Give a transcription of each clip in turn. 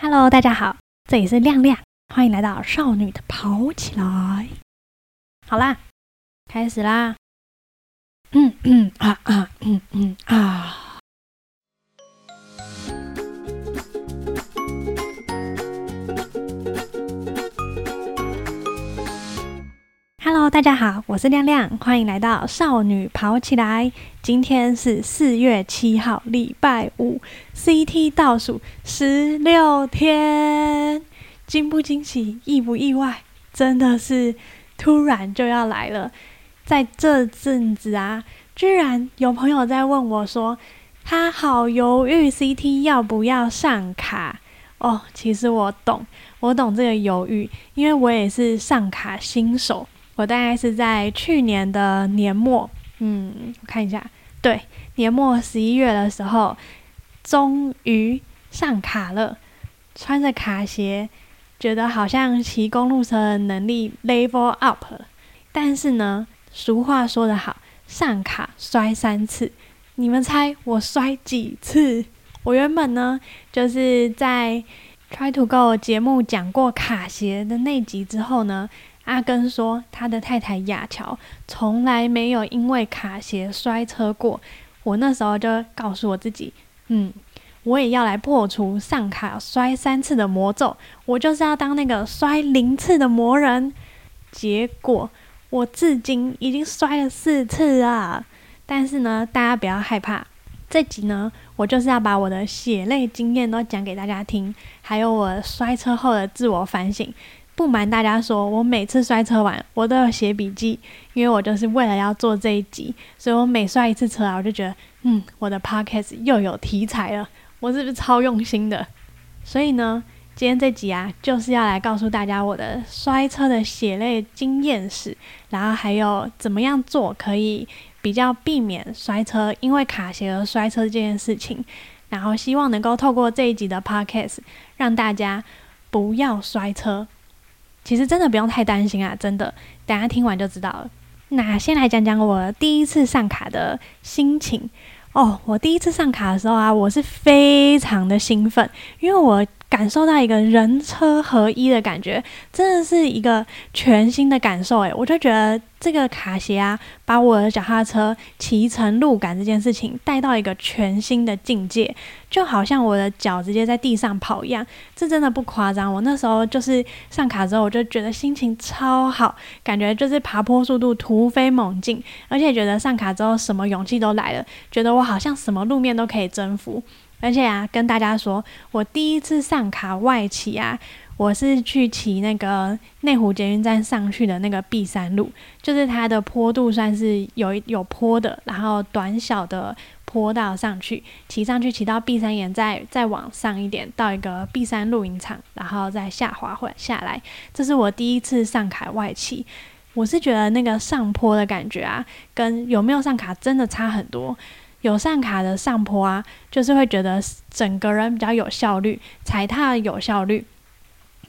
Hello，大家好，这里是亮亮，欢迎来到少女的跑起来。好啦，开始啦。嗯嗯啊啊嗯嗯啊。大家好，我是亮亮，欢迎来到少女跑起来。今天是四月七号，礼拜五，CT 倒数十六天，惊不惊喜，意不意外？真的是突然就要来了。在这阵子啊，居然有朋友在问我说，他好犹豫，CT 要不要上卡？哦，其实我懂，我懂这个犹豫，因为我也是上卡新手。我大概是在去年的年末，嗯，我看一下，对，年末十一月的时候，终于上卡了，穿着卡鞋，觉得好像骑公路车的能力 level up 了。但是呢，俗话说得好，上卡摔三次，你们猜我摔几次？我原本呢，就是在 Try to Go 节目讲过卡鞋的那集之后呢。阿根说，他的太太雅乔从来没有因为卡鞋摔车过。我那时候就告诉我自己，嗯，我也要来破除上卡摔三次的魔咒，我就是要当那个摔零次的魔人。结果我至今已经摔了四次啊！但是呢，大家不要害怕，这集呢，我就是要把我的血泪经验都讲给大家听，还有我摔车后的自我反省。不瞒大家说，我每次摔车完，我都要写笔记，因为我就是为了要做这一集，所以我每摔一次车啊，我就觉得，嗯，我的 podcast 又有题材了，我是不是超用心的？所以呢，今天这集啊，就是要来告诉大家我的摔车的血泪经验史，然后还有怎么样做可以比较避免摔车，因为卡鞋而摔车这件事情，然后希望能够透过这一集的 podcast，让大家不要摔车。其实真的不用太担心啊，真的，等下听完就知道了。那先来讲讲我第一次上卡的心情哦。我第一次上卡的时候啊，我是非常的兴奋，因为我。感受到一个人车合一的感觉，真的是一个全新的感受诶，我就觉得这个卡鞋啊，把我的脚踏车骑乘路感这件事情带到一个全新的境界，就好像我的脚直接在地上跑一样，这真的不夸张。我那时候就是上卡之后，我就觉得心情超好，感觉就是爬坡速度突飞猛进，而且觉得上卡之后什么勇气都来了，觉得我好像什么路面都可以征服。而且啊，跟大家说，我第一次上卡外骑啊，我是去骑那个内湖捷运站上去的那个 B 山路，就是它的坡度算是有有坡的，然后短小的坡道上去，骑上去骑到 B 山岩，再再往上一点到一个 B 山露营场，然后再下滑或下来。这是我第一次上卡外骑，我是觉得那个上坡的感觉啊，跟有没有上卡真的差很多。有上卡的上坡啊，就是会觉得整个人比较有效率，踩踏有效率，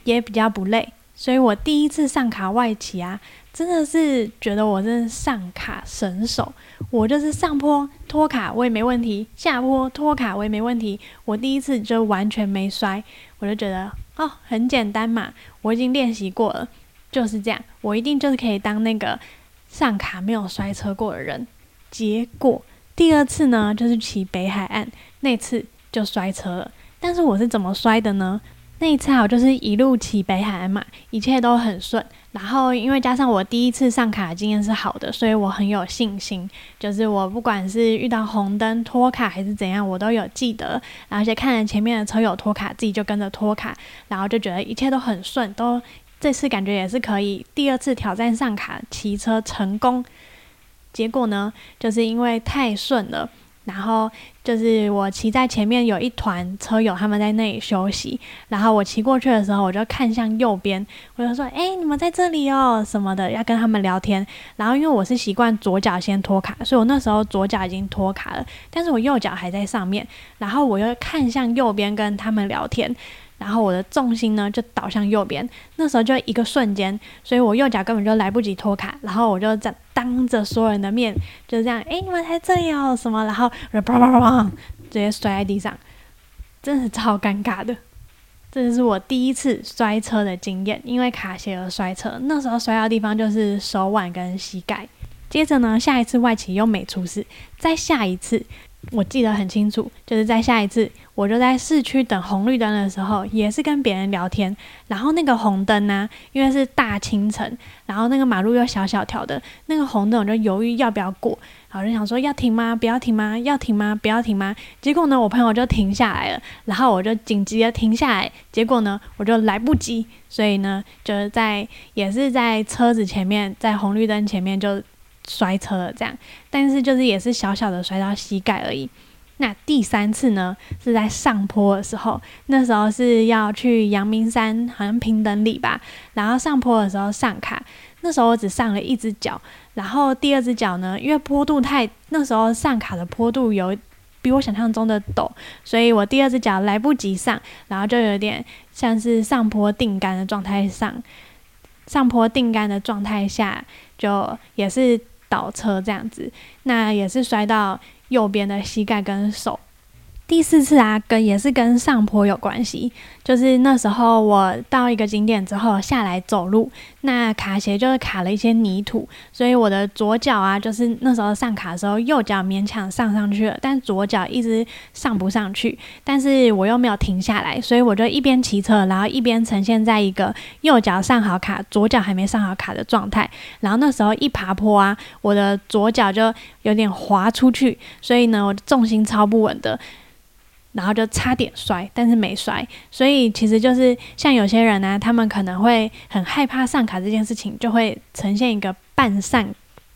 也比较不累。所以我第一次上卡外骑啊，真的是觉得我真是上卡神手。我就是上坡拖卡我也没问题，下坡拖卡我也没问题。我第一次就完全没摔，我就觉得哦，很简单嘛，我已经练习过了，就是这样，我一定就是可以当那个上卡没有摔车过的人。结果。第二次呢，就是骑北海岸那次就摔车了。但是我是怎么摔的呢？那一次我就是一路骑北海岸嘛，一切都很顺。然后因为加上我第一次上卡经验是好的，所以我很有信心。就是我不管是遇到红灯拖卡还是怎样，我都有记得，而且看着前面的车有拖卡，自己就跟着拖卡，然后就觉得一切都很顺。都这次感觉也是可以，第二次挑战上卡骑车成功。结果呢，就是因为太顺了，然后就是我骑在前面，有一团车友他们在那里休息，然后我骑过去的时候，我就看向右边，我就说：“哎，你们在这里哦，什么的，要跟他们聊天。”然后因为我是习惯左脚先脱卡，所以我那时候左脚已经脱卡了，但是我右脚还在上面，然后我又看向右边跟他们聊天。然后我的重心呢就倒向右边，那时候就一个瞬间，所以我右脚根本就来不及脱卡，然后我就在当着所有人的面就这样，哎，你们在这里哦，什么？然后啪啪啪啪，直接摔在地上，真是超尴尬的。这是我第一次摔车的经验，因为卡鞋而摔车。那时候摔到地方就是手腕跟膝盖。接着呢，下一次外企又没出事，再下一次。我记得很清楚，就是在下一次，我就在市区等红绿灯的时候，也是跟别人聊天。然后那个红灯呢，因为是大清晨，然后那个马路又小小条的，那个红灯我就犹豫要不要过。然后就想说要停吗？不要停吗？要停吗？不要停吗？结果呢，我朋友就停下来了，然后我就紧急的停下来。结果呢，我就来不及，所以呢，就是在也是在车子前面，在红绿灯前面就。摔车了，这样，但是就是也是小小的摔到膝盖而已。那第三次呢，是在上坡的时候，那时候是要去阳明山，好像平等里吧。然后上坡的时候上卡，那时候我只上了一只脚，然后第二只脚呢，因为坡度太，那时候上卡的坡度有比我想象中的陡，所以我第二只脚来不及上，然后就有点像是上坡定杆的状态上，上坡定杆的状态下，就也是。倒车这样子，那也是摔到右边的膝盖跟手。第四次啊，跟也是跟上坡有关系，就是那时候我到一个景点之后下来走路，那卡鞋就是卡了一些泥土，所以我的左脚啊，就是那时候上卡的时候，右脚勉强上上去了，但左脚一直上不上去，但是我又没有停下来，所以我就一边骑车，然后一边呈现在一个右脚上好卡，左脚还没上好卡的状态，然后那时候一爬坡啊，我的左脚就有点滑出去，所以呢，我的重心超不稳的。然后就差点摔，但是没摔，所以其实就是像有些人呢，他们可能会很害怕上卡这件事情，就会呈现一个半上。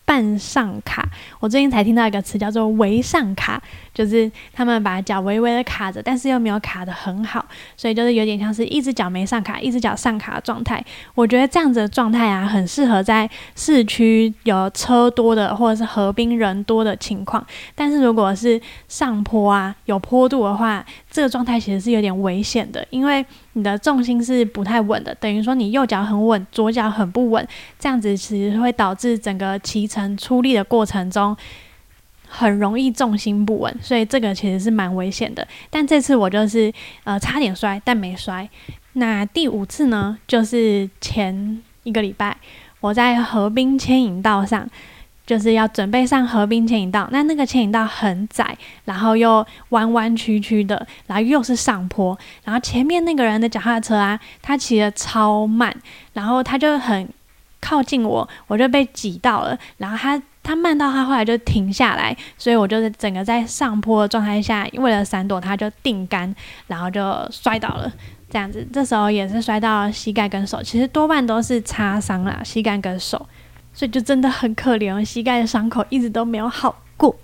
半上卡，我最近才听到一个词叫做“微上卡”，就是他们把脚微微的卡着，但是又没有卡的很好，所以就是有点像是一只脚没上卡，一只脚上卡的状态。我觉得这样子的状态啊，很适合在市区有车多的或者是河滨人多的情况。但是如果是上坡啊，有坡度的话，这个状态其实是有点危险的，因为。你的重心是不太稳的，等于说你右脚很稳，左脚很不稳，这样子其实会导致整个骑乘出力的过程中很容易重心不稳，所以这个其实是蛮危险的。但这次我就是呃差点摔，但没摔。那第五次呢，就是前一个礼拜我在河滨牵引道上。就是要准备上河滨牵引道，那那个牵引道很窄，然后又弯弯曲曲的，然后又是上坡，然后前面那个人的脚踏车啊，他骑的超慢，然后他就很靠近我，我就被挤到了，然后他他慢到他后来就停下来，所以我就是整个在上坡的状态下，为了闪躲他就定杆，然后就摔倒了，这样子，这时候也是摔到膝盖跟手，其实多半都是擦伤啦，膝盖跟手。所以就真的很可怜，膝盖的伤口一直都没有好过。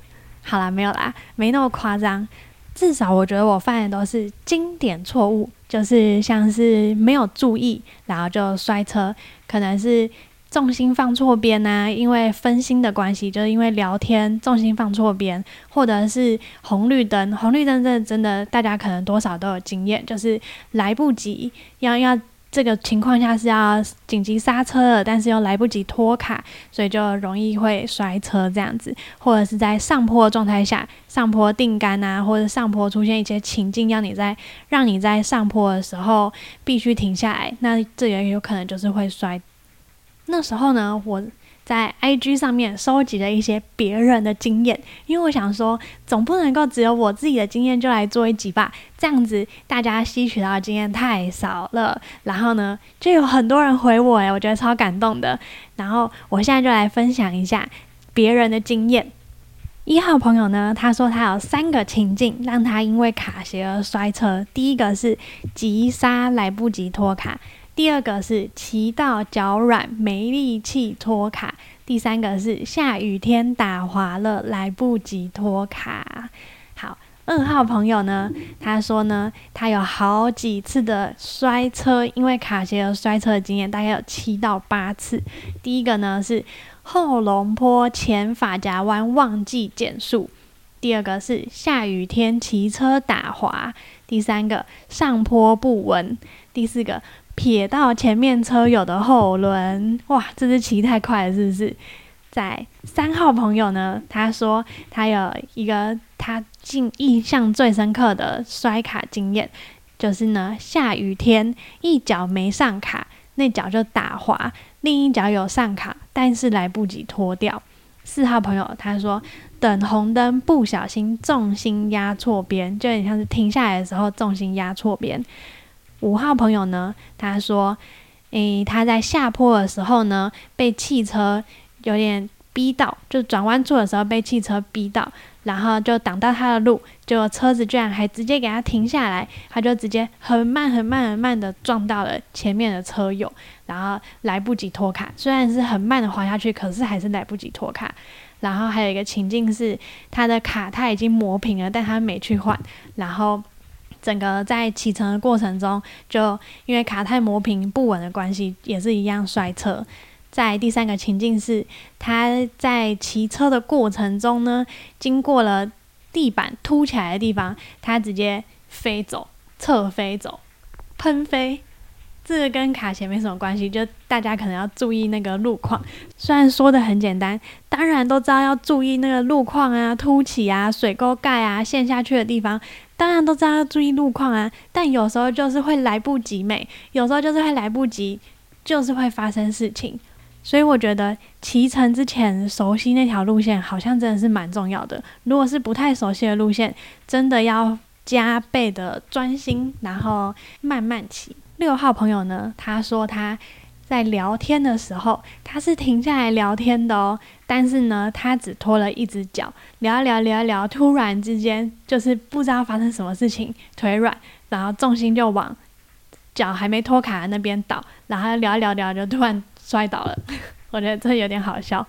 好啦，没有啦，没那么夸张。至少我觉得我犯的都是经典错误，就是像是没有注意，然后就摔车，可能是重心放错边呐，因为分心的关系，就是因为聊天重心放错边，或者是红绿灯，红绿灯这真的大家可能多少都有经验，就是来不及要要。这个情况下是要紧急刹车的，但是又来不及拖卡，所以就容易会摔车这样子，或者是在上坡的状态下，上坡定杆啊，或者上坡出现一些情境，让你在让你在上坡的时候必须停下来，那这也有可能就是会摔。那时候呢，我。在 IG 上面收集了一些别人的经验，因为我想说，总不能够只有我自己的经验就来做一集吧，这样子大家吸取到的经验太少了。然后呢，就有很多人回我，诶，我觉得超感动的。然后我现在就来分享一下别人的经验。一号朋友呢，他说他有三个情境让他因为卡鞋而摔车，第一个是急刹来不及拖卡。第二个是骑到脚软没力气拖卡，第三个是下雨天打滑了来不及拖卡。好，二号朋友呢，他说呢，他有好几次的摔车，因为卡鞋而摔车的经验，大概有七到八次。第一个呢是后龙坡前发夹弯忘记减速，第二个是下雨天骑车打滑，第三个上坡不稳，第四个。撇到前面车友的后轮，哇，这是骑太快了，是不是？在三号朋友呢，他说他有一个他印印象最深刻的摔卡经验，就是呢，下雨天一脚没上卡，那脚就打滑；另一脚有上卡，但是来不及脱掉。四号朋友他说，等红灯不小心重心压错边，就有点像是停下来的时候重心压错边。五号朋友呢，他说，诶，他在下坡的时候呢，被汽车有点逼到，就转弯处的时候被汽车逼到。然后就挡到他的路，结果车子居然还直接给他停下来，他就直接很慢很慢很慢的撞到了前面的车友，然后来不及拖卡，虽然是很慢的滑下去，可是还是来不及拖卡。然后还有一个情境是，他的卡他已经磨平了，但他没去换，然后整个在启程的过程中，就因为卡太磨平不稳的关系，也是一样摔车。在第三个情境是，他在骑车的过程中呢，经过了地板凸起来的地方，他直接飞走，侧飞走，喷飞。这个跟卡鞋没什么关系，就大家可能要注意那个路况。虽然说的很简单，当然都知道要注意那个路况啊，凸起啊，水沟盖啊，陷下去的地方，当然都知道要注意路况啊。但有时候就是会来不及美，有时候就是会来不及，就是会发生事情。所以我觉得骑乘之前熟悉那条路线，好像真的是蛮重要的。如果是不太熟悉的路线，真的要加倍的专心，然后慢慢骑。六号朋友呢，他说他在聊天的时候，他是停下来聊天的哦，但是呢，他只拖了一只脚，聊一聊聊一聊，突然之间就是不知道发生什么事情，腿软，然后重心就往脚还没脱卡的那边倒，然后聊一聊聊就突然。摔倒了，我觉得这有点好笑。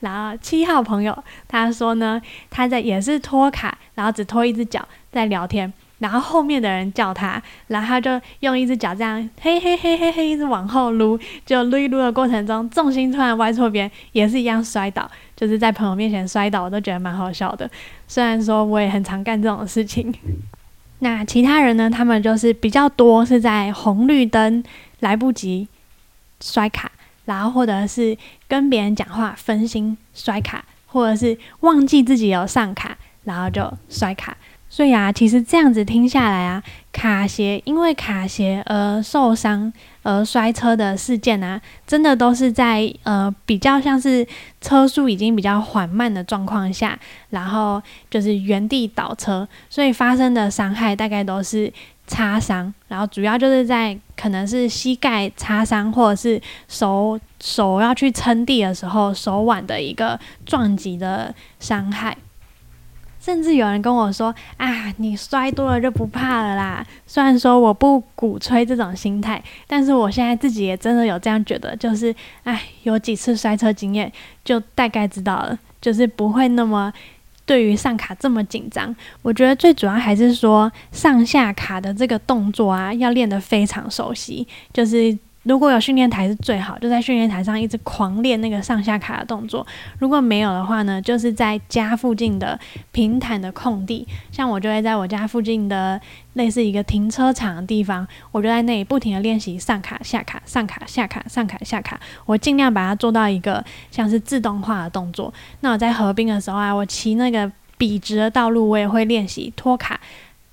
然后七号朋友他说呢，他在也是拖卡，然后只拖一只脚在聊天，然后后面的人叫他，然后他就用一只脚这样嘿嘿嘿嘿嘿一直往后撸，就撸一撸的过程中重心突然歪错边，也是一样摔倒，就是在朋友面前摔倒，我都觉得蛮好笑的。虽然说我也很常干这种事情。那其他人呢，他们就是比较多是在红绿灯来不及。摔卡，然后或者是跟别人讲话分心摔卡，或者是忘记自己有上卡，然后就摔卡。所以啊，其实这样子听下来啊，卡鞋因为卡鞋而受伤而摔车的事件啊，真的都是在呃比较像是车速已经比较缓慢的状况下，然后就是原地倒车，所以发生的伤害大概都是。擦伤，然后主要就是在可能是膝盖擦伤，或者是手手要去撑地的时候手腕的一个撞击的伤害。甚至有人跟我说：“啊，你摔多了就不怕了啦。”虽然说我不鼓吹这种心态，但是我现在自己也真的有这样觉得，就是哎，有几次摔车经验，就大概知道了，就是不会那么。对于上卡这么紧张，我觉得最主要还是说上下卡的这个动作啊，要练得非常熟悉，就是。如果有训练台是最好，就在训练台上一直狂练那个上下卡的动作。如果没有的话呢，就是在家附近的平坦的空地，像我就会在我家附近的类似一个停车场的地方，我就在那里不停的练习上卡下卡上卡下卡上卡下卡，我尽量把它做到一个像是自动化的动作。那我在合并的时候啊，我骑那个笔直的道路，我也会练习拖卡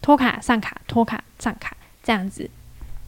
拖卡上卡拖卡上卡这样子。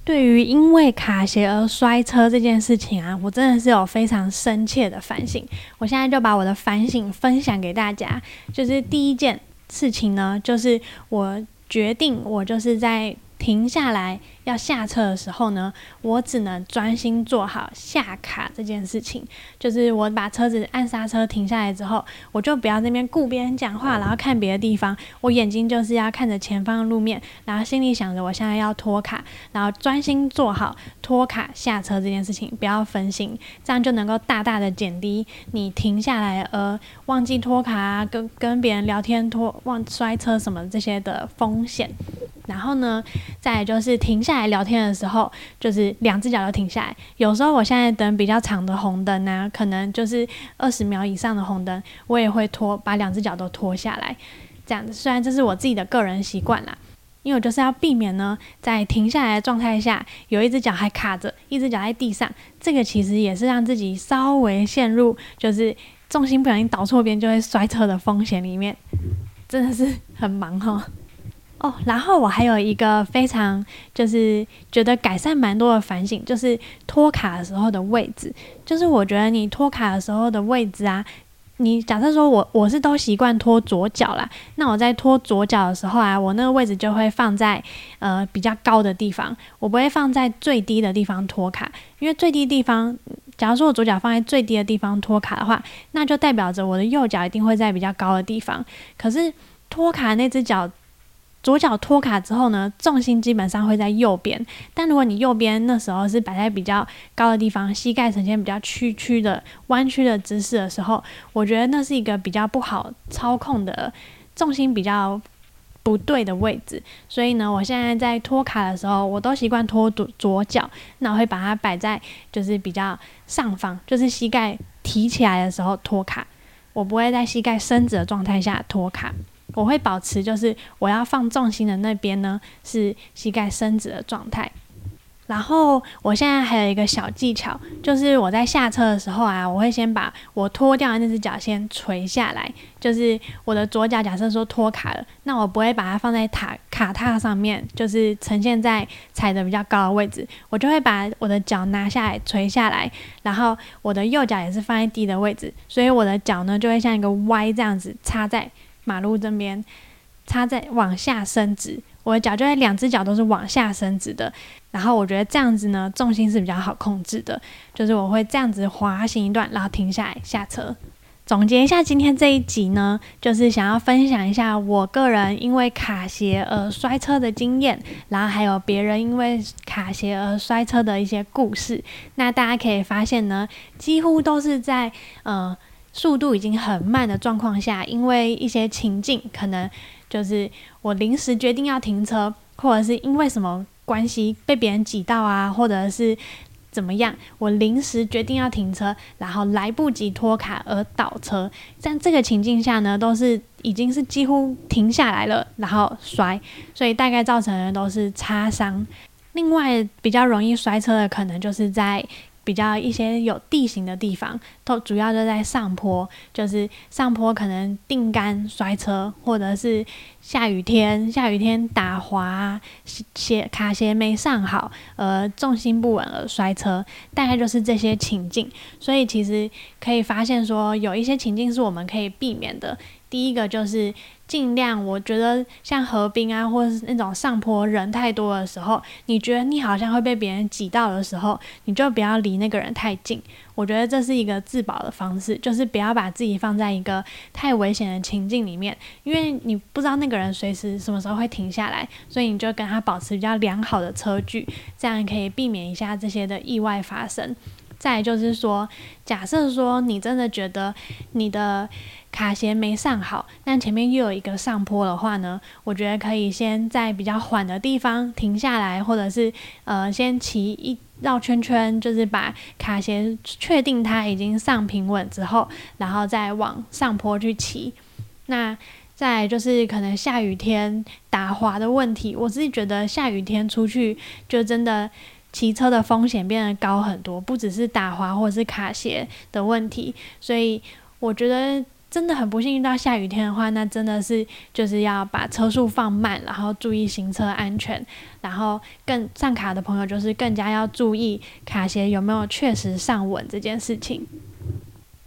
对于因为卡鞋而摔车这件事情啊，我真的是有非常深切的反省。我现在就把我的反省分享给大家。就是第一件事情呢，就是我决定，我就是在。停下来要下车的时候呢，我只能专心做好下卡这件事情。就是我把车子按刹车停下来之后，我就不要那边顾别人讲话，然后看别的地方。我眼睛就是要看着前方的路面，然后心里想着我现在要拖卡，然后专心做好拖卡下车这件事情，不要分心，这样就能够大大的减低你停下来而忘记拖卡啊，跟跟别人聊天拖忘摔车什么这些的风险。然后呢，再就是停下来聊天的时候，就是两只脚都停下来。有时候我现在等比较长的红灯呢，可能就是二十秒以上的红灯，我也会拖，把两只脚都拖下来。这样子，虽然这是我自己的个人习惯啦，因为我就是要避免呢，在停下来的状态下，有一只脚还卡着，一只脚在地上，这个其实也是让自己稍微陷入就是重心不小心倒错边就会摔车的风险里面，真的是很忙哈。哦然后我还有一个非常就是觉得改善蛮多的反省，就是拖卡的时候的位置。就是我觉得你拖卡的时候的位置啊，你假设说我我是都习惯拖左脚啦，那我在拖左脚的时候啊，我那个位置就会放在呃比较高的地方，我不会放在最低的地方拖卡，因为最低地方，假如说我左脚放在最低的地方拖卡的话，那就代表着我的右脚一定会在比较高的地方。可是拖卡那只脚。左脚托卡之后呢，重心基本上会在右边。但如果你右边那时候是摆在比较高的地方，膝盖呈现比较曲曲的弯曲的姿势的时候，我觉得那是一个比较不好操控的重心比较不对的位置。所以呢，我现在在托卡的时候，我都习惯托左左脚，那我会把它摆在就是比较上方，就是膝盖提起来的时候托卡，我不会在膝盖伸直的状态下托卡。我会保持，就是我要放重心的那边呢，是膝盖伸直的状态。然后我现在还有一个小技巧，就是我在下车的时候啊，我会先把我脱掉的那只脚先垂下来，就是我的左脚假设说脱卡了，那我不会把它放在塔卡踏上面，就是呈现在踩的比较高的位置，我就会把我的脚拿下来垂下来，然后我的右脚也是放在低的位置，所以我的脚呢就会像一个 Y 这样子插在。马路这边插在往下伸直，我的脚就会两只脚都是往下伸直的。然后我觉得这样子呢，重心是比较好控制的。就是我会这样子滑行一段，然后停下来下车。总结一下今天这一集呢，就是想要分享一下我个人因为卡鞋而摔车的经验，然后还有别人因为卡鞋而摔车的一些故事。那大家可以发现呢，几乎都是在呃。速度已经很慢的状况下，因为一些情境，可能就是我临时决定要停车，或者是因为什么关系被别人挤到啊，或者是怎么样，我临时决定要停车，然后来不及拖卡而倒车。在这个情境下呢，都是已经是几乎停下来了，然后摔，所以大概造成的都是擦伤。另外，比较容易摔车的，可能就是在。比较一些有地形的地方，都主要就在上坡，就是上坡可能定杆摔车，或者是下雨天，下雨天打滑，鞋卡鞋没上好，呃，重心不稳而摔车，大概就是这些情境。所以其实可以发现说，有一些情境是我们可以避免的。第一个就是尽量，我觉得像河滨啊，或者是那种上坡人太多的时候，你觉得你好像会被别人挤到的时候，你就不要离那个人太近。我觉得这是一个自保的方式，就是不要把自己放在一个太危险的情境里面，因为你不知道那个人随时什么时候会停下来，所以你就跟他保持比较良好的车距，这样可以避免一下这些的意外发生。再就是说，假设说你真的觉得你的卡鞋没上好，但前面又有一个上坡的话呢，我觉得可以先在比较缓的地方停下来，或者是呃先骑一绕圈圈，就是把卡鞋确定它已经上平稳之后，然后再往上坡去骑。那再就是可能下雨天打滑的问题，我自己觉得下雨天出去就真的。骑车的风险变得高很多，不只是打滑或者是卡鞋的问题，所以我觉得真的很不幸遇到下雨天的话，那真的是就是要把车速放慢，然后注意行车安全，然后更上卡的朋友就是更加要注意卡鞋有没有确实上稳这件事情。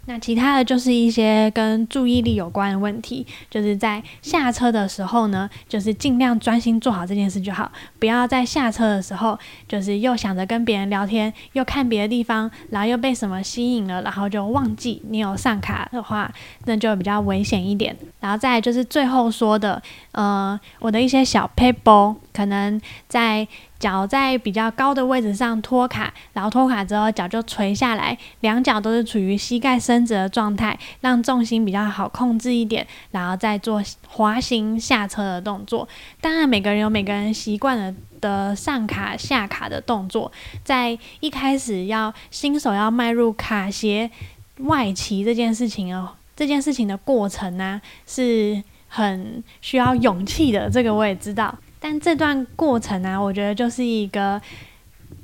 那其他的就是一些跟注意力有关的问题，就是在下车的时候呢，就是尽量专心做好这件事就好，不要在下车的时候，就是又想着跟别人聊天，又看别的地方，然后又被什么吸引了，然后就忘记你有上卡的话，那就比较危险一点。然后再就是最后说的，呃，我的一些小 paper 可能在。脚在比较高的位置上托卡，然后托卡之后脚就垂下来，两脚都是处于膝盖伸直的状态，让重心比较好控制一点，然后再做滑行下车的动作。当然，每个人有每个人习惯了的上卡下卡的动作，在一开始要新手要迈入卡鞋外骑这件事情哦，这件事情的过程呢是很需要勇气的，这个我也知道。但这段过程呢，我觉得就是一个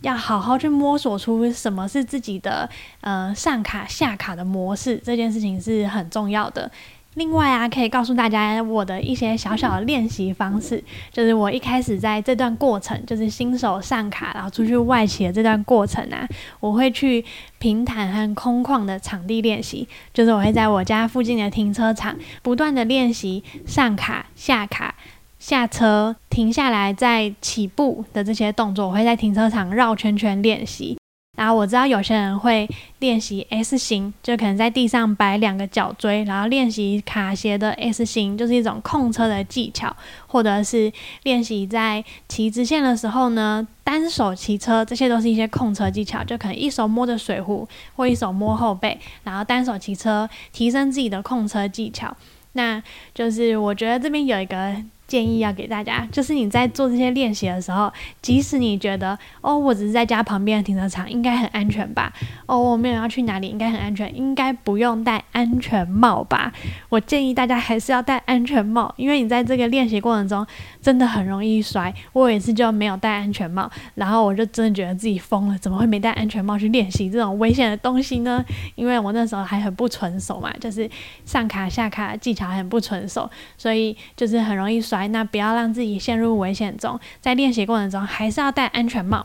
要好好去摸索出什么是自己的呃上卡下卡的模式，这件事情是很重要的。另外啊，可以告诉大家我的一些小小的练习方式，就是我一开始在这段过程，就是新手上卡，然后出去外企的这段过程啊，我会去平坦和空旷的场地练习，就是我会在我家附近的停车场不断的练习上卡、下卡、下车、停下来、再起步的这些动作，我会在停车场绕圈圈练习。然后我知道有些人会练习 S 型，就可能在地上摆两个脚锥，然后练习卡鞋的 S 型，就是一种控车的技巧，或者是练习在骑直线的时候呢，单手骑车，这些都是一些控车技巧，就可能一手摸着水壶，或一手摸后背，然后单手骑车，提升自己的控车技巧。那就是我觉得这边有一个。建议要给大家，就是你在做这些练习的时候，即使你觉得哦，我只是在家旁边的停车场，应该很安全吧？哦，我没有要去哪里，应该很安全，应该不用戴安全帽吧？我建议大家还是要戴安全帽，因为你在这个练习过程中真的很容易摔。我有一次就没有戴安全帽，然后我就真的觉得自己疯了，怎么会没戴安全帽去练习这种危险的东西呢？因为我那时候还很不纯熟嘛，就是上卡下卡技巧很不纯熟，所以就是很容易摔。那不要让自己陷入危险中，在练习过程中还是要戴安全帽。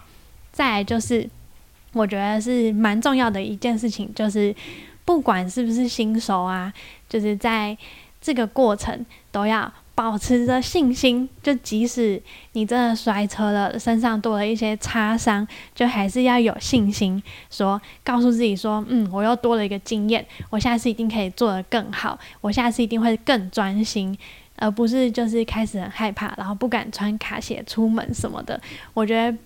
再就是，我觉得是蛮重要的一件事情，就是不管是不是新手啊，就是在这个过程都要保持着信心。就即使你真的摔车了，身上多了一些擦伤，就还是要有信心，说告诉自己说，嗯，我又多了一个经验，我下次一定可以做得更好，我下次一定会更专心。而不是就是开始很害怕，然后不敢穿卡鞋出门什么的。我觉得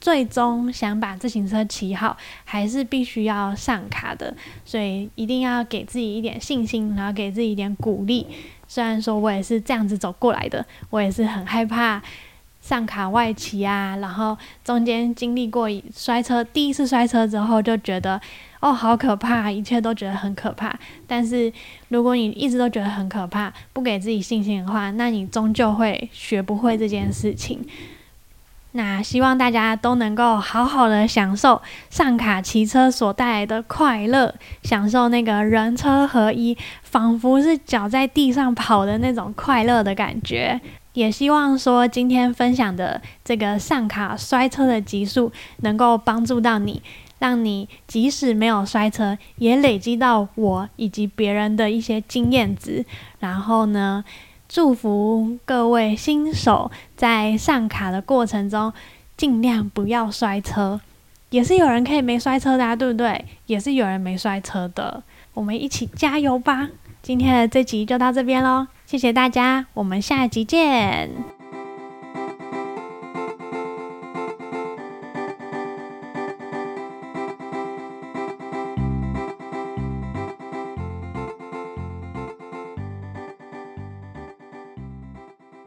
最终想把自行车骑好，还是必须要上卡的，所以一定要给自己一点信心，然后给自己一点鼓励。虽然说我也是这样子走过来的，我也是很害怕上卡外骑啊，然后中间经历过摔车，第一次摔车之后就觉得。哦，好可怕！一切都觉得很可怕。但是，如果你一直都觉得很可怕，不给自己信心的话，那你终究会学不会这件事情。那希望大家都能够好好的享受上卡骑车所带来的快乐，享受那个人车合一，仿佛是脚在地上跑的那种快乐的感觉。也希望说今天分享的这个上卡摔车的集数，能够帮助到你。让你即使没有摔车，也累积到我以及别人的一些经验值。然后呢，祝福各位新手在上卡的过程中，尽量不要摔车。也是有人可以没摔车的啊，对不对？也是有人没摔车的。我们一起加油吧！今天的这集就到这边喽，谢谢大家，我们下集见。